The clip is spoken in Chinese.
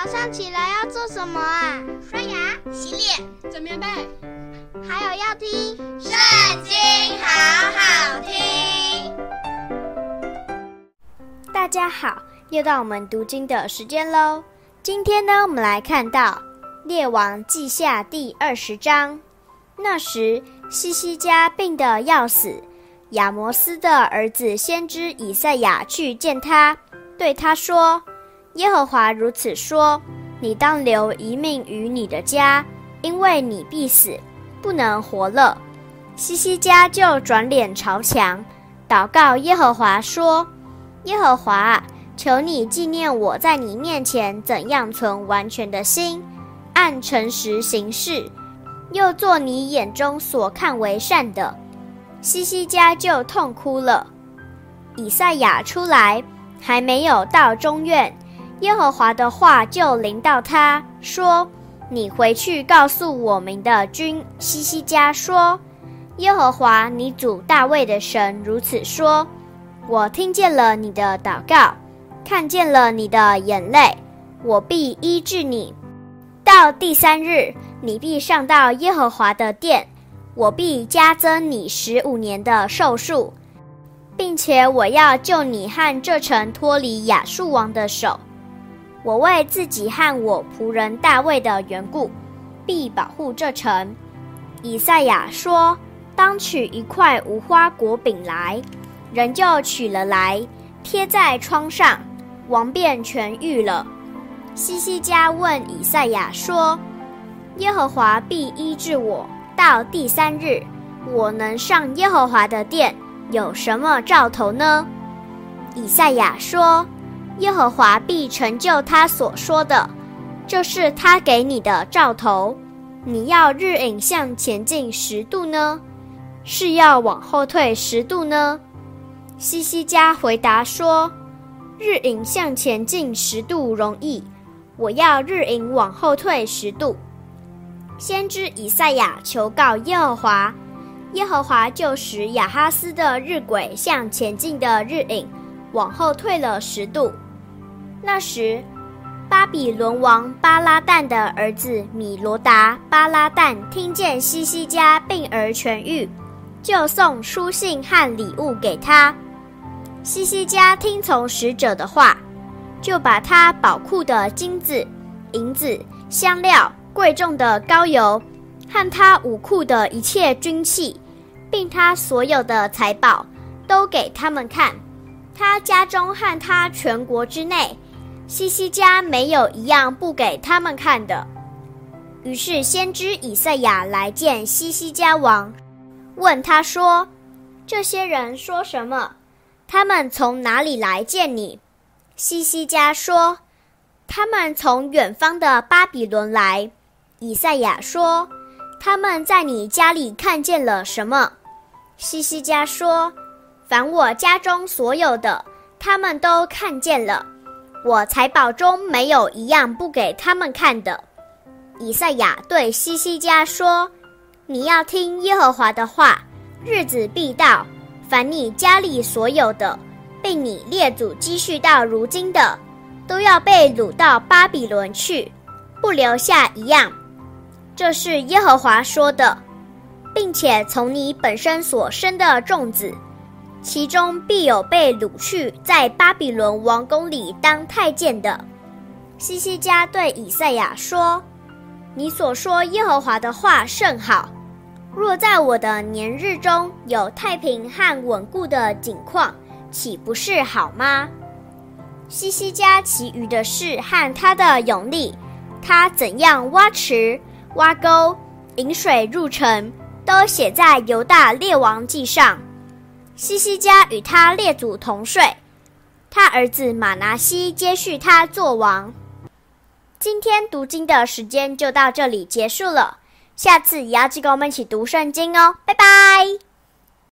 早上起来要做什么啊？刷牙、洗脸、整棉被，还有要听《圣经》，好好听。大家好，又到我们读经的时间喽。今天呢，我们来看到《列王记下》第二十章。那时，西西家病得要死，亚摩斯的儿子先知以赛亚去见他，对他说。耶和华如此说：“你当留一命于你的家，因为你必死，不能活了。”西西家就转脸朝墙，祷告耶和华说：“耶和华，求你纪念我在你面前怎样存完全的心，按诚实行事，又做你眼中所看为善的。”西西家就痛哭了。以赛亚出来，还没有到中院。耶和华的话就临到他说：“你回去告诉我们的君西西家说，耶和华你祖大卫的神如此说：我听见了你的祷告，看见了你的眼泪，我必医治你。到第三日，你必上到耶和华的殿，我必加增你十五年的寿数，并且我要救你和这城脱离亚述王的手。”我为自己和我仆人大卫的缘故，必保护这城。以赛亚说：“当取一块无花果饼来。”人就取了来，贴在窗上，王便痊愈了。西西家问以赛亚说：“耶和华必医治我，到第三日，我能上耶和华的殿，有什么兆头呢？”以赛亚说。耶和华必成就他所说的，这是他给你的兆头。你要日影向前进十度呢，是要往后退十度呢？西西家回答说：日影向前进十度容易，我要日影往后退十度。先知以赛亚求告耶和华，耶和华就使亚哈斯的日晷向前进的日影往后退了十度。那时，巴比伦王巴拉旦的儿子米罗达巴拉旦听见西西家病而痊愈，就送书信和礼物给他。西西家听从使者的话，就把他宝库的金子、银子、香料、贵重的膏油，和他武库的一切军器，并他所有的财宝，都给他们看。他家中和他全国之内。西西家没有一样不给他们看的。于是先知以赛亚来见西西家王，问他说：“这些人说什么？他们从哪里来见你？”西西家说：“他们从远方的巴比伦来。”以赛亚说：“他们在你家里看见了什么？”西西家说：“凡我家中所有的，他们都看见了。”我财宝中没有一样不给他们看的。以赛亚对西西家说：“你要听耶和华的话，日子必到，凡你家里所有的，被你列祖积蓄到如今的，都要被掳到巴比伦去，不留下一样。这是耶和华说的，并且从你本身所生的众子。”其中必有被掳去在巴比伦王宫里当太监的。西西家对以赛亚说：“你所说耶和华的话甚好。若在我的年日中有太平和稳固的景况，岂不是好吗？”西西家其余的事和他的勇力，他怎样挖池、挖沟、引水入城，都写在犹大列王记上。西西家与他列祖同睡，他儿子马拿西接续他做王。今天读经的时间就到这里结束了，下次也要记得跟我们一起读圣经哦，拜拜。